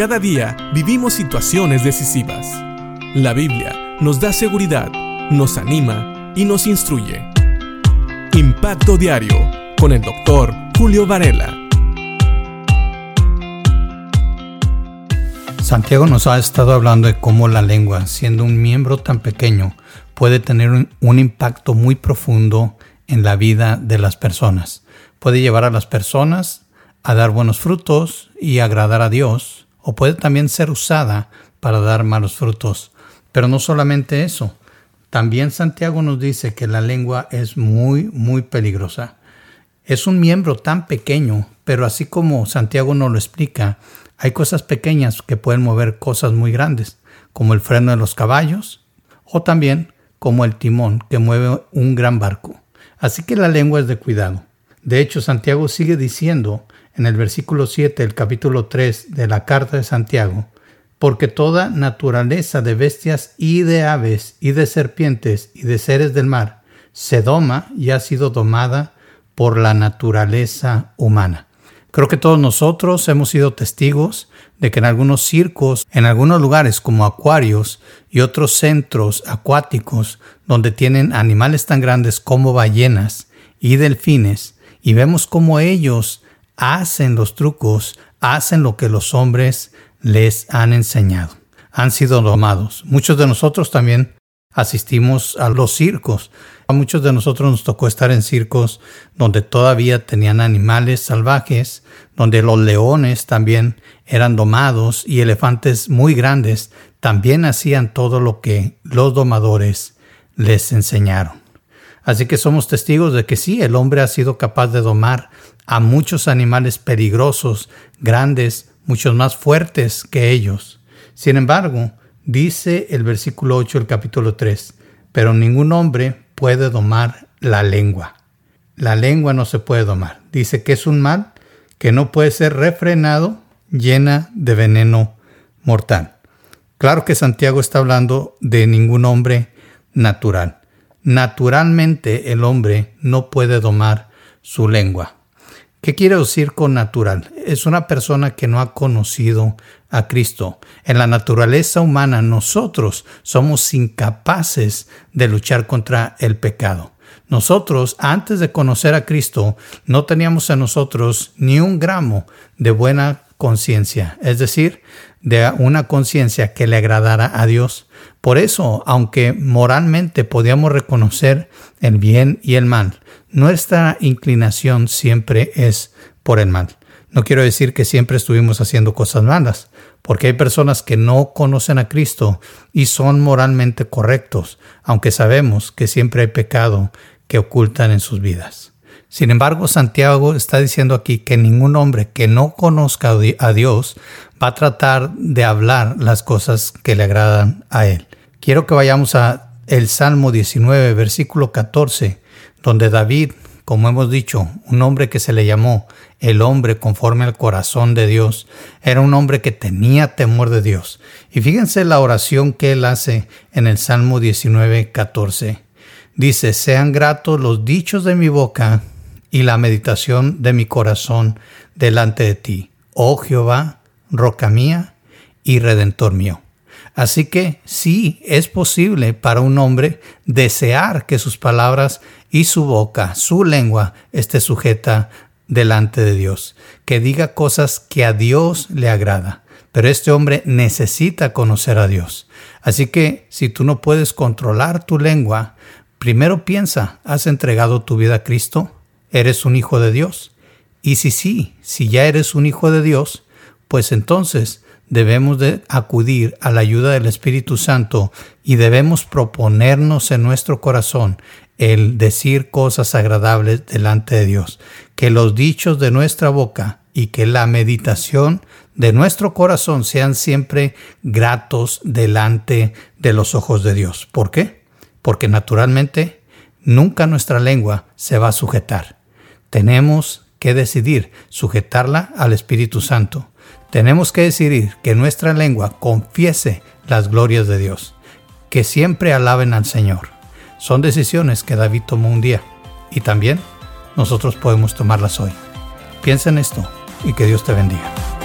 Cada día vivimos situaciones decisivas. La Biblia nos da seguridad, nos anima y nos instruye. Impacto Diario con el doctor Julio Varela. Santiago nos ha estado hablando de cómo la lengua, siendo un miembro tan pequeño, puede tener un, un, impacto muy profundo en la vida de las personas. Puede llevar a las personas a dar buenos frutos y agradar a Dios, o puede también ser usada para dar malos frutos. Pero no solamente eso, también Santiago nos dice que la lengua es muy, muy peligrosa. Es un miembro tan pequeño, pero así como Santiago nos lo explica, hay cosas pequeñas que pueden mover cosas muy grandes, como el freno de los caballos, o también como el timón que mueve un gran barco. Así que la lengua es de cuidado. De hecho, Santiago sigue diciendo en el versículo 7 del capítulo 3 de la carta de Santiago, porque toda naturaleza de bestias y de aves y de serpientes y de seres del mar se doma y ha sido domada por la naturaleza humana. Creo que todos nosotros hemos sido testigos de que en algunos circos, en algunos lugares como acuarios y otros centros acuáticos donde tienen animales tan grandes como ballenas y delfines, y vemos cómo ellos hacen los trucos, hacen lo que los hombres les han enseñado. Han sido domados. Muchos de nosotros también asistimos a los circos. A muchos de nosotros nos tocó estar en circos donde todavía tenían animales salvajes, donde los leones también eran domados y elefantes muy grandes también hacían todo lo que los domadores les enseñaron. Así que somos testigos de que sí, el hombre ha sido capaz de domar a muchos animales peligrosos, grandes, muchos más fuertes que ellos. Sin embargo, dice el versículo 8 del capítulo 3, pero ningún hombre puede domar la lengua. La lengua no se puede domar. Dice que es un mal que no puede ser refrenado, llena de veneno mortal. Claro que Santiago está hablando de ningún hombre natural. Naturalmente el hombre no puede domar su lengua. ¿Qué quiere decir con natural? Es una persona que no ha conocido a Cristo. En la naturaleza humana nosotros somos incapaces de luchar contra el pecado. Nosotros, antes de conocer a Cristo, no teníamos en nosotros ni un gramo de buena conciencia, es decir, de una conciencia que le agradara a Dios. Por eso, aunque moralmente podíamos reconocer el bien y el mal, nuestra inclinación siempre es por el mal. No quiero decir que siempre estuvimos haciendo cosas malas, porque hay personas que no conocen a Cristo y son moralmente correctos, aunque sabemos que siempre hay pecado que ocultan en sus vidas. Sin embargo, Santiago está diciendo aquí que ningún hombre que no conozca a Dios va a tratar de hablar las cosas que le agradan a él. Quiero que vayamos a el Salmo 19, versículo 14, donde David, como hemos dicho, un hombre que se le llamó el hombre conforme al corazón de Dios, era un hombre que tenía temor de Dios. Y fíjense la oración que él hace en el Salmo 19, 14. Dice, sean gratos los dichos de mi boca y la meditación de mi corazón delante de ti, oh Jehová, roca mía y redentor mío. Así que sí es posible para un hombre desear que sus palabras y su boca, su lengua, esté sujeta delante de Dios, que diga cosas que a Dios le agrada. Pero este hombre necesita conocer a Dios. Así que si tú no puedes controlar tu lengua, primero piensa, ¿has entregado tu vida a Cristo? ¿Eres un hijo de Dios? Y si sí, si ya eres un hijo de Dios, pues entonces debemos de acudir a la ayuda del Espíritu Santo y debemos proponernos en nuestro corazón el decir cosas agradables delante de Dios, que los dichos de nuestra boca y que la meditación de nuestro corazón sean siempre gratos delante de los ojos de Dios. ¿Por qué? Porque naturalmente nunca nuestra lengua se va a sujetar. Tenemos que decidir sujetarla al Espíritu Santo. Tenemos que decidir que nuestra lengua confiese las glorias de Dios, que siempre alaben al Señor. Son decisiones que David tomó un día y también nosotros podemos tomarlas hoy. Piensa en esto y que Dios te bendiga.